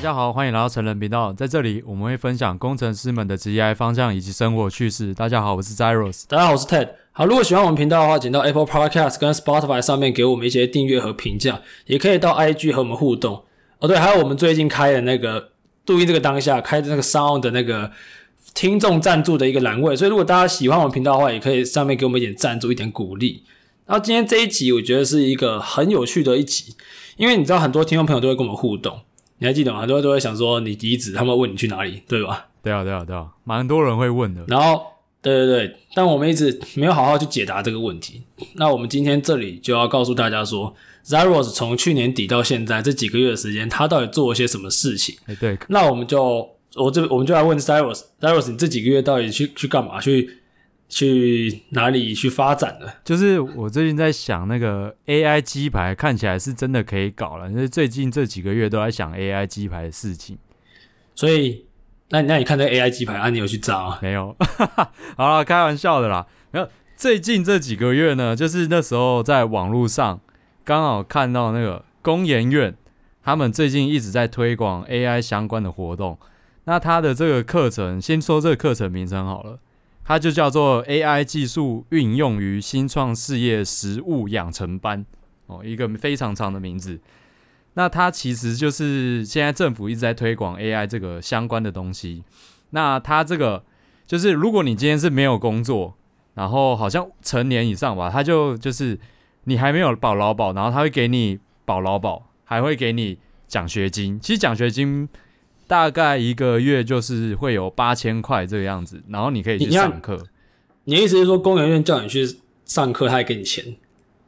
大家好，欢迎来到成人频道，在这里我们会分享工程师们的职业方向以及生活趣事。大家好，我是 Zeros，大家好，我是 Ted。好，如果喜欢我们频道的话，请到 Apple Podcast 跟 Spotify 上面给我们一些订阅和评价，也可以到 IG 和我们互动。哦，对，还有我们最近开的那个录音这个当下开的那个 Sound 的那个听众赞助的一个栏位，所以如果大家喜欢我们频道的话，也可以上面给我们一点赞助，一点鼓励。然后今天这一集我觉得是一个很有趣的一集，因为你知道很多听众朋友都会跟我们互动，你还记得吗？很多人都会想说你离职，他们问你去哪里，对吧？对啊，对啊，对啊，蛮多人会问的。然后，对对对，但我们一直没有好好去解答这个问题。那我们今天这里就要告诉大家说，Zeros 从去年底到现在这几个月的时间，他到底做了些什么事情？哎，对。那我们就我这我们就来问 Zeros，Zeros，你这几个月到底去去干嘛？去？去哪里去发展了？就是我最近在想那个 AI 鸡排，看起来是真的可以搞了。因为最近这几个月都在想 AI 鸡排的事情，所以那那你看这 AI 鸡排啊，你有去找啊？没有，好了，开玩笑的啦。没有最近这几个月呢，就是那时候在网络上刚好看到那个工研院，他们最近一直在推广 AI 相关的活动。那他的这个课程，先说这个课程名称好了。它就叫做 AI 技术运用于新创事业实务养成班哦，一个非常长的名字。那它其实就是现在政府一直在推广 AI 这个相关的东西。那它这个就是，如果你今天是没有工作，然后好像成年以上吧，它就就是你还没有保劳保，然后它会给你保劳保，还会给你奖学金。其实奖学金。大概一个月就是会有八千块这个样子，然后你可以去上课。你的意思是说，工研院叫你去上课，他还给你钱？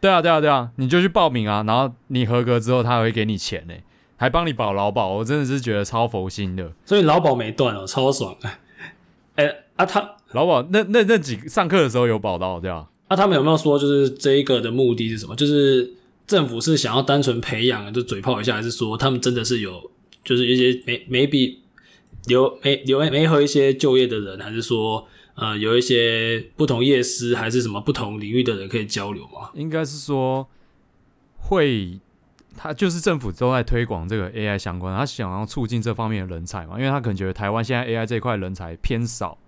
对啊，对啊，对啊，你就去报名啊，然后你合格之后，他还会给你钱呢，还帮你保劳保。我真的是觉得超佛心的。所以劳保没断哦，超爽。哎、欸、啊，他劳保那那那几上课的时候有保到对吧？那、啊、他们有没有说，就是这一个的目的是什么？就是政府是想要单纯培养，就嘴炮一下，还是说他们真的是有？就是一些没没比留没留没和一些就业的人，还是说呃有一些不同业师，还是什么不同领域的人可以交流吗？应该是说会，他就是政府都在推广这个 AI 相关，他想要促进这方面的人才嘛，因为他可能觉得台湾现在 AI 这块人才偏少，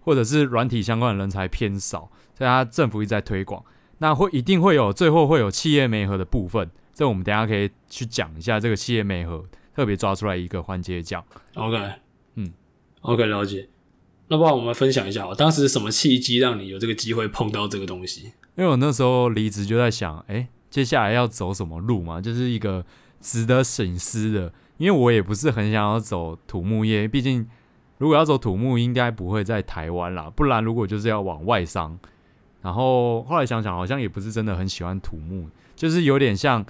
或者是软体相关的人才偏少，所以他政府一直在推广，那会一定会有最后会有企业媒合的部分，这我们等下可以去讲一下这个企业媒合。特别抓出来一个环节讲，OK，嗯，OK，了解。那不然我们分享一下，当时什么契机让你有这个机会碰到这个东西？因为我那时候离职就在想，哎、欸，接下来要走什么路嘛？就是一个值得省思的。因为我也不是很想要走土木业，毕竟如果要走土木，应该不会在台湾啦。不然如果就是要往外商，然后后来想想，好像也不是真的很喜欢土木，就是有点像。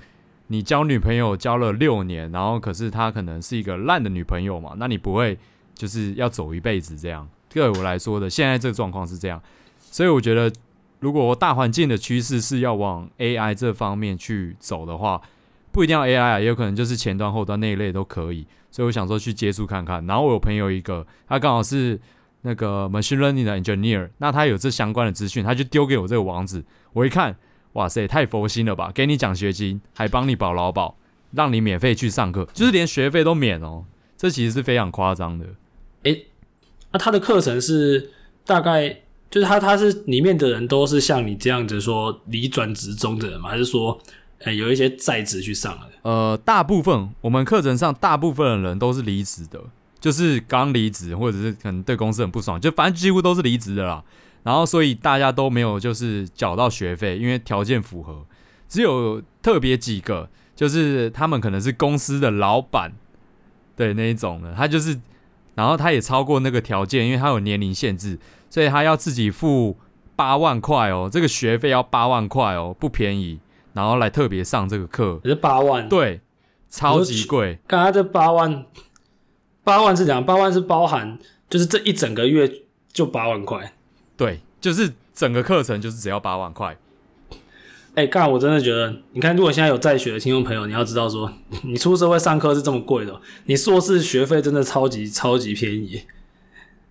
你交女朋友交了六年，然后可是她可能是一个烂的女朋友嘛？那你不会就是要走一辈子这样？对我来说的，现在这个状况是这样，所以我觉得，如果大环境的趋势是要往 AI 这方面去走的话，不一定要 AI 啊，也有可能就是前端后端那一类都可以。所以我想说去接触看看。然后我有朋友一个，他刚好是那个 machine learning 的 engineer，那他有这相关的资讯，他就丢给我这个网址，我一看。哇塞，太佛心了吧！给你奖学金，还帮你保劳保，让你免费去上课，就是连学费都免哦。这其实是非常夸张的。诶，那他的课程是大概就是他他是里面的人都是像你这样子说离转职中的人吗？还是说呃有一些在职去上的？呃，大部分我们课程上大部分的人都是离职的，就是刚离职或者是可能对公司很不爽，就反正几乎都是离职的啦。然后，所以大家都没有就是缴到学费，因为条件符合。只有特别几个，就是他们可能是公司的老板，对那一种的，他就是，然后他也超过那个条件，因为他有年龄限制，所以他要自己付八万块哦，这个学费要八万块哦，不便宜。然后来特别上这个课，也是八万，对，超级贵。刚刚这八万，八万是怎样？八万是包含，就是这一整个月就八万块。对，就是整个课程就是只要八万块。哎、欸，干，我真的觉得，你看，如果现在有在学的听众朋友，你要知道说，你出社会上课是这么贵的，你硕士学费真的超级超级便宜。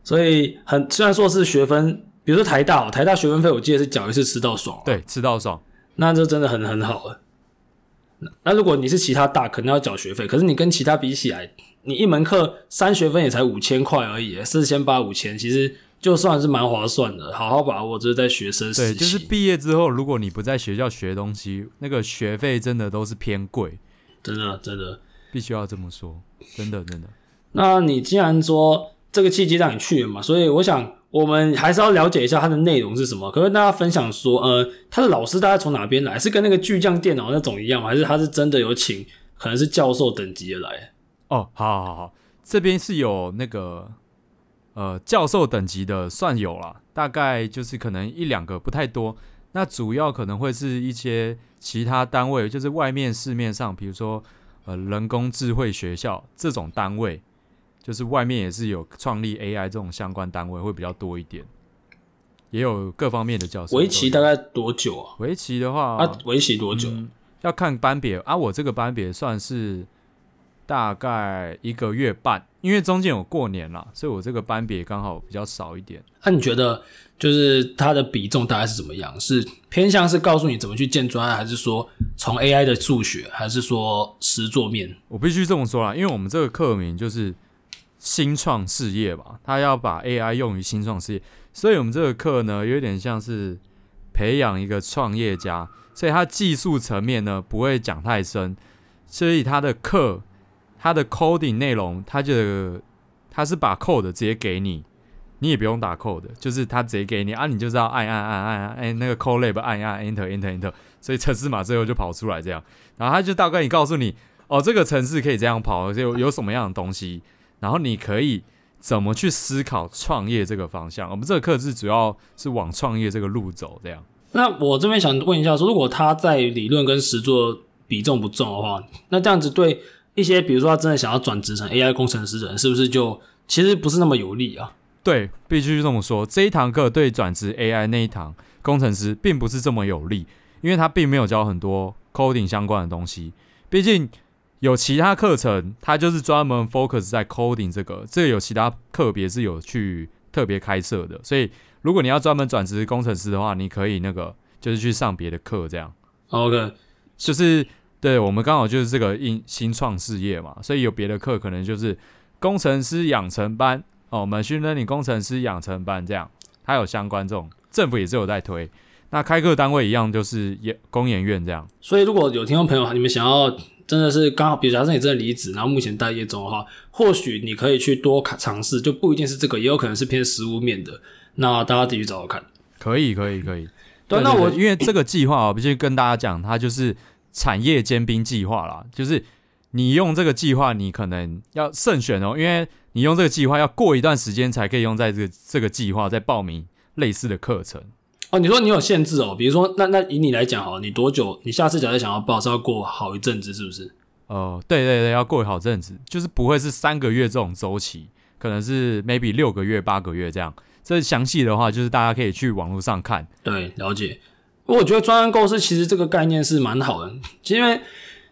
所以很，虽然硕士学分，比如说台大，台大学分费我记得是缴一次吃到爽，对，吃到爽，那这真的很很好了。那如果你是其他大，可能要缴学费，可是你跟其他比起来，你一门课三学分也才五千块而已，四千八五千，其实就算是蛮划算的。好好把握，这是在学生时期。对，就是毕业之后，如果你不在学校学东西，那个学费真的都是偏贵，真的真的必须要这么说，真的真的。那你既然说这个契机让你去了嘛，所以我想我们还是要了解一下它的内容是什么。可不可以跟大家分享说，呃，他的老师大概从哪边来？是跟那个巨匠电脑那种一样吗？还是他是真的有请，可能是教授等级的来？哦，好，好，好，这边是有那个，呃，教授等级的，算有了，大概就是可能一两个，不太多。那主要可能会是一些其他单位，就是外面市面上，比如说呃人工智慧学校这种单位，就是外面也是有创立 AI 这种相关单位会比较多一点，也有各方面的教授。围棋大概多久啊？围棋的话，啊，围棋多久？嗯，要看班别啊，我这个班别算是。大概一个月半，因为中间有过年啦，所以我这个班别刚好比较少一点。那、啊、你觉得就是它的比重大概是怎么样？是偏向是告诉你怎么去建专案，还是说从 AI 的数学，还是说实作面？我必须这么说啦，因为我们这个课名就是新创事业吧，他要把 AI 用于新创事业，所以我们这个课呢有点像是培养一个创业家，所以它技术层面呢不会讲太深，所以它的课。它的 coding 内容，它就它是把 code 直接给你，你也不用打 code，就是它直接给你啊，你就知道按按按按按，哎，那个 code lab 按按 enter enter enter，所以程式码最后就跑出来这样，然后他就大概你告诉你，哦，这个程式可以这样跑，有有什么样的东西，然后你可以怎么去思考创业这个方向。我们这个课是主要是往创业这个路走这样。那我这边想问一下，说如果他在理论跟实作比重不重的话，那这样子对？一些比如说他真的想要转职成 AI 工程师的人，是不是就其实不是那么有利啊？对，必须这么说。这一堂课对转职 AI 那一堂工程师并不是这么有利，因为他并没有教很多 coding 相关的东西。毕竟有其他课程，他就是专门 focus 在 coding 这个，这个有其他特别是有去特别开设的。所以如果你要专门转职工程师的话，你可以那个就是去上别的课这样。OK，就是。对，我们刚好就是这个新新创事业嘛，所以有别的课可能就是工程师养成班哦，我们训练你工程师养成班这样，它有相关这种政府也是有在推。那开课单位一样就是研工研院这样。所以如果有听众朋友你们想要真的是刚好，比如假设你真的离职，然后目前待业中的话，或许你可以去多尝试，就不一定是这个，也有可能是偏实物面的。那大家继续找找看。可以，可以，可以。对，那我因为这个计划我必须跟大家讲，它就是。产业兼并计划啦，就是你用这个计划，你可能要慎选哦，因为你用这个计划要过一段时间才可以用在这个这个计划再报名类似的课程哦。你说你有限制哦，比如说那那以你来讲好，你多久？你下次假设想要报是要过好一阵子，是不是？哦，对对对，要过好阵子，就是不会是三个月这种周期，可能是 maybe 六个月、八个月这样。这详细的话，就是大家可以去网络上看。对，了解。我觉得专案构思其实这个概念是蛮好的，因为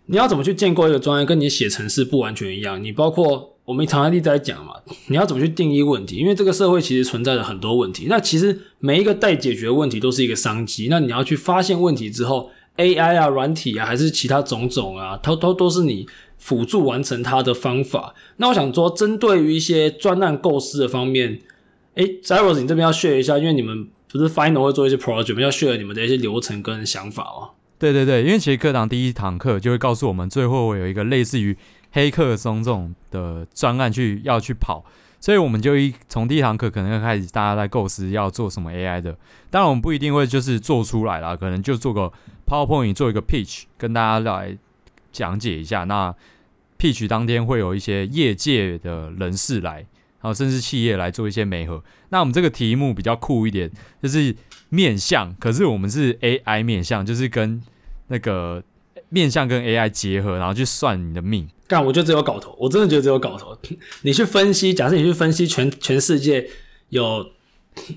你要怎么去建构一个专案，跟你写程式不完全一样。你包括我们常常一直在讲嘛，你要怎么去定义问题？因为这个社会其实存在着很多问题，那其实每一个待解决的问题都是一个商机。那你要去发现问题之后，AI 啊、软体啊，还是其他种种啊，它都都是你辅助完成它的方法。那我想说，针对于一些专案构思的方面，诶 Zeros 你这边要 share 一下，因为你们。不是 final 会做一些 project，要 share 你们的一些流程跟想法哦。对对对，因为其实课堂第一堂课就会告诉我们，最后会有一个类似于黑客松这种的专案去要去跑，所以我们就一从第一堂课可能要开始，大家在构思要做什么 AI 的。当然我们不一定会就是做出来啦，可能就做个 PowerPoint 做一个 pitch 跟大家来讲解一下。那 pitch 当天会有一些业界的人士来。然后甚至企业来做一些媒合，那我们这个题目比较酷一点，就是面向，可是我们是 AI 面向，就是跟那个面向跟 AI 结合，然后去算你的命。干，我觉得只有搞头，我真的觉得只有搞头。你去分析，假设你去分析全全世界有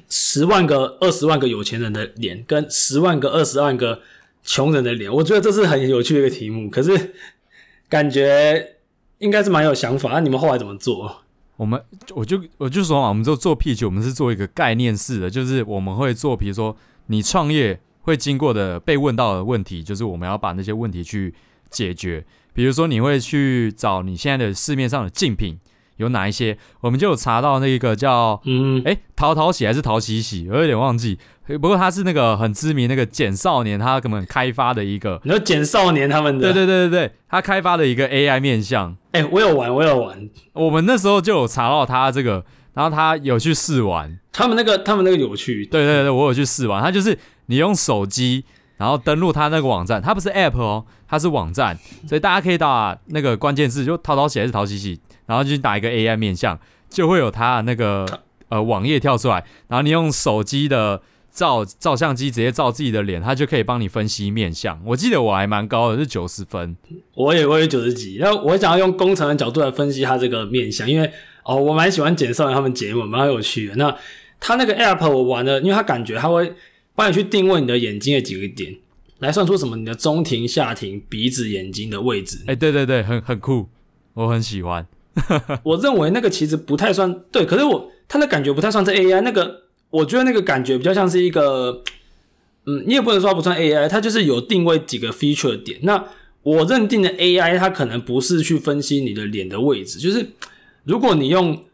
十万个、二十万个有钱人的脸，跟十万个、二十万个穷人的脸，我觉得这是很有趣的一个题目。可是感觉应该是蛮有想法，那你们后来怎么做？我们我就我就说嘛，我们就做 P 九我们是做一个概念式的，就是我们会做，比如说你创业会经过的被问到的问题，就是我们要把那些问题去解决。比如说你会去找你现在的市面上的竞品有哪一些，我们就有查到那个叫嗯。哎淘淘喜还是淘喜喜，我有点忘记。不过他是那个很知名那个简少年，他根本开发的一个，你说简少年他们的，对对对对对，他开发的一个 AI 面向。哎，我有玩，我有玩，我们那时候就有查到他这个，然后他有去试玩，他们那个他们那个有趣，对对对，我有去试玩，他就是你用手机。然后登录他那个网站，他不是 App 哦，他是网站，所以大家可以打那个关键字，就淘淘喜还是淘喜喜，然后就打一个 AI 面相，就会有它那个呃网页跳出来，然后你用手机的照照相机直接照自己的脸，它就可以帮你分析面相。我记得我还蛮高的，是九十分，我也我也九十几。然后我想要用工程的角度来分析它这个面相，因为哦，我蛮喜欢简少年他们节目，蛮有趣的。那他那个 App 我玩的，因为他感觉他会。帮你去定位你的眼睛的几个点，来算出什么你的中庭、下庭、鼻子、眼睛的位置。哎、欸，对对对，很很酷，我很喜欢。我认为那个其实不太算对，可是我他的感觉不太算是 AI。那个我觉得那个感觉比较像是一个，嗯，你也不能说不算 AI，它就是有定位几个 feature 点。那我认定的 AI，它可能不是去分析你的脸的位置，就是如果你用。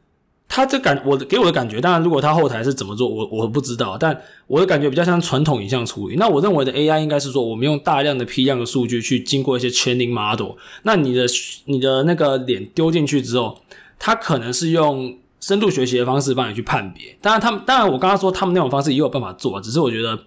他这感我给我的感觉，当然如果他后台是怎么做，我我不知道。但我的感觉比较像传统影像处理。那我认为的 AI 应该是说，我们用大量的批量的数据去经过一些 training model。那你的你的那个脸丢进去之后，它可能是用深度学习的方式帮你去判别。当然他们当然我刚刚说他们那种方式也有办法做，只是我觉得。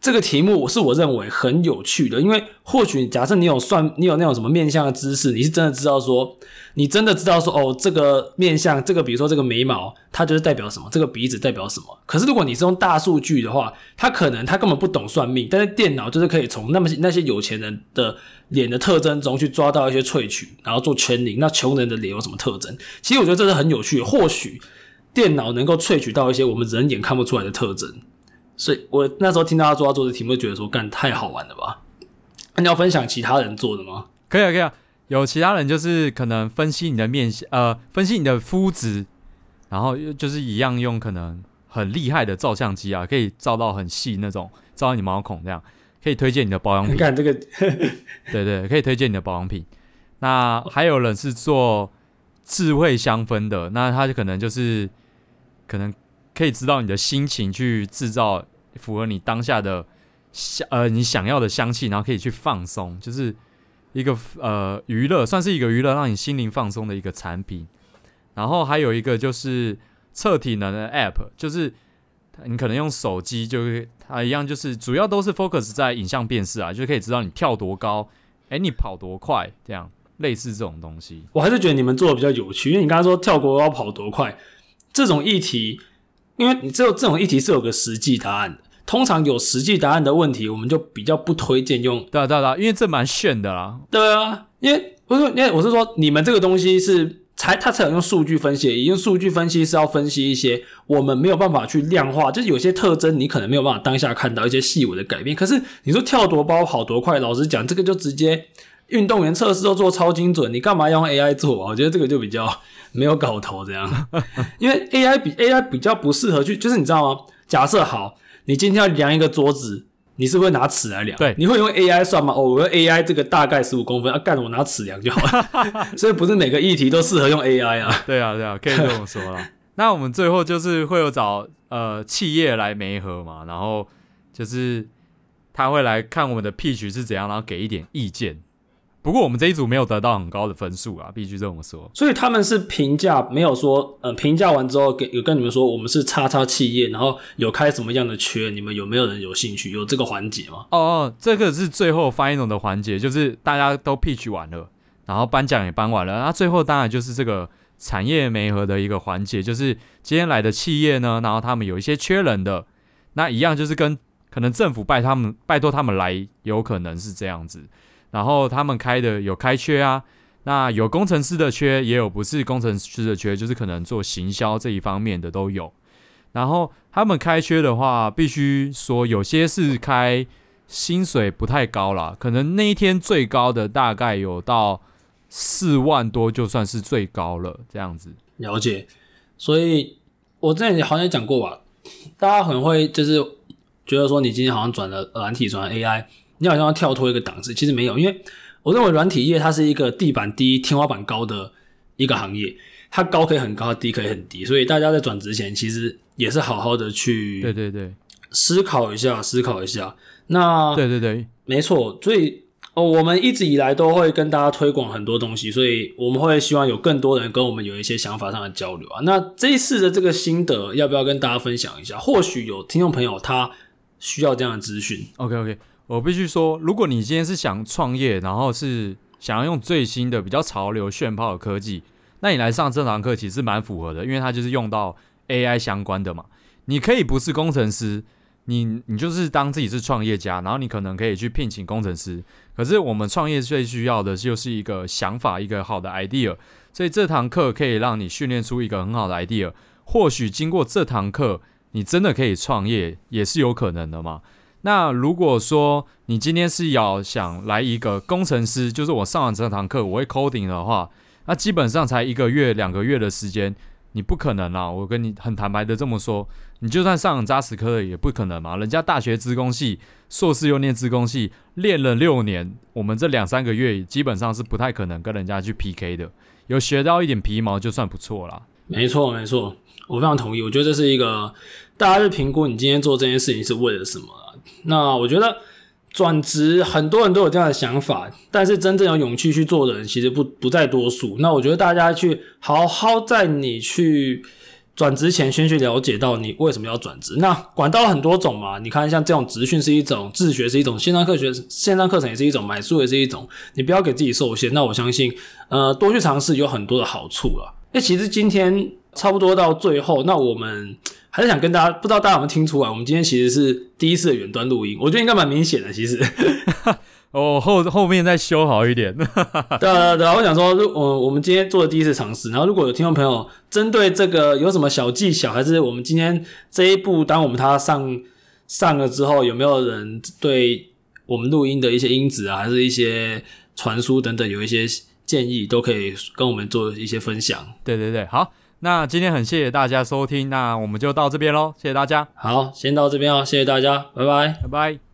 这个题目是我认为很有趣的，因为或许假设你有算，你有那种什么面相的知识，你是真的知道说，你真的知道说，哦，这个面相，这个比如说这个眉毛，它就是代表什么，这个鼻子代表什么。可是如果你是用大数据的话，他可能他根本不懂算命，但是电脑就是可以从那么那些有钱人的脸的特征中去抓到一些萃取，然后做圈领。那穷人的脸有什么特征？其实我觉得这是很有趣的，或许电脑能够萃取到一些我们人眼看不出来的特征。所以我那时候听到他做他做的题目，就觉得说干太好玩了吧？那你要分享其他人做的吗？可以啊，可以啊。有其他人就是可能分析你的面相，呃，分析你的肤质，然后就是一样用可能很厉害的照相机啊，可以照到很细那种，照到你毛孔这样，可以推荐你的保养品。你看这个，对对，可以推荐你的保养品。那还有人是做智慧香氛的，那他就可能就是可能。可以知道你的心情，去制造符合你当下的香呃你想要的香气，然后可以去放松，就是一个呃娱乐，算是一个娱乐，让你心灵放松的一个产品。然后还有一个就是测体能的 App，就是你可能用手机，就是它一样，就是主要都是 focus 在影像辨识啊，就可以知道你跳多高，诶，你跑多快，这样类似这种东西。我还是觉得你们做的比较有趣，因为你刚刚说跳多高跑多快这种议题。因为你只有这种议题是有个实际答案的，通常有实际答案的问题，我们就比较不推荐用。对啊对因为这蛮炫的啦。对啊，因为不是，因为我是说，你们这个东西是才，它才有用数据分析，因为数据分析是要分析一些我们没有办法去量化，就是有些特征你可能没有办法当下看到一些细微的改变。可是你说跳多包跑多快，老实讲，这个就直接运动员测试都做超精准，你干嘛要用 AI 做啊？我觉得这个就比较。没有搞头这样，因为 AI 比 AI 比较不适合去，就是你知道吗？假设好，你今天要量一个桌子，你是不是拿尺来量？对，你会用 AI 算吗？哦，我用 AI 这个大概十五公分，啊干，我拿尺量就好了。所以不是每个议题都适合用 AI 啊。对啊，对啊，可以这么说啦。那我们最后就是会有找呃企业来媒合嘛，然后就是他会来看我们的 pitch 是怎样，然后给一点意见。不过我们这一组没有得到很高的分数啊，必须这么说。所以他们是评价，没有说，呃，评价完之后给有跟你们说，我们是叉叉企业，然后有开什么样的缺，你们有没有人有兴趣？有这个环节吗？哦哦，这个是最后 final 的环节，就是大家都 pitch 完了，然后颁奖也颁完了，那最后当然就是这个产业媒合的一个环节，就是今天来的企业呢，然后他们有一些缺人的，那一样就是跟可能政府拜他们拜托他们来，有可能是这样子。然后他们开的有开缺啊，那有工程师的缺，也有不是工程师的缺，就是可能做行销这一方面的都有。然后他们开缺的话，必须说有些是开薪水不太高啦，可能那一天最高的大概有到四万多，就算是最高了这样子。了解，所以我之前好像讲过吧，大家很会就是觉得说你今天好像转了软体转了 AI。你好像要跳脱一个档次，其实没有，因为我认为软体业它是一个地板低、天花板高的一个行业，它高可以很高，低可以很低，所以大家在转职前其实也是好好的去对对对思考一下，思考一下。那对对对，没错，所以哦，我们一直以来都会跟大家推广很多东西，所以我们会希望有更多人跟我们有一些想法上的交流啊。那这一次的这个心得，要不要跟大家分享一下？或许有听众朋友他需要这样的资讯。OK OK，我必须说，如果你今天是想创业，然后是想要用最新的、比较潮流、炫炮的科技，那你来上这堂课其实蛮符合的，因为它就是用到 AI 相关的嘛。你可以不是工程师。你你就是当自己是创业家，然后你可能可以去聘请工程师。可是我们创业最需要的就是一个想法，一个好的 idea。所以这堂课可以让你训练出一个很好的 idea。或许经过这堂课，你真的可以创业，也是有可能的嘛。那如果说你今天是要想来一个工程师，就是我上完这堂课我会 coding 的话，那基本上才一个月两个月的时间。你不可能啦，我跟你很坦白的这么说，你就算上扎实科也不可能嘛。人家大学资工系，硕士又念资工系，练了六年，我们这两三个月基本上是不太可能跟人家去 PK 的。有学到一点皮毛就算不错啦。没错，没错，我非常同意。我觉得这是一个大家去评估你今天做这件事情是为了什么。那我觉得。转职，很多人都有这样的想法，但是真正有勇气去做的人其实不不在多数。那我觉得大家去好好在你去转职前，先去了解到你为什么要转职。那管道很多种嘛，你看像这种职训是一种，自学是一种，线上课学线上课程也是一种，买书也是一种。你不要给自己受限。那我相信，呃，多去尝试有很多的好处啊。那其实今天差不多到最后，那我们。还是想跟大家，不知道大家有没有听出来，我们今天其实是第一次的远端录音，我觉得应该蛮明显的。其实，哦，后后面再修好一点。对对对啊，我想说，我我们今天做的第一次尝试，然后如果有听众朋友针对这个有什么小技巧，还是我们今天这一步，当我们它上上了之后，有没有人对我们录音的一些音质啊，还是一些传输等等，有一些建议，都可以跟我们做一些分享。对对对，好。那今天很谢谢大家收听，那我们就到这边喽，谢谢大家。好，先到这边哦，谢谢大家，拜拜，拜拜。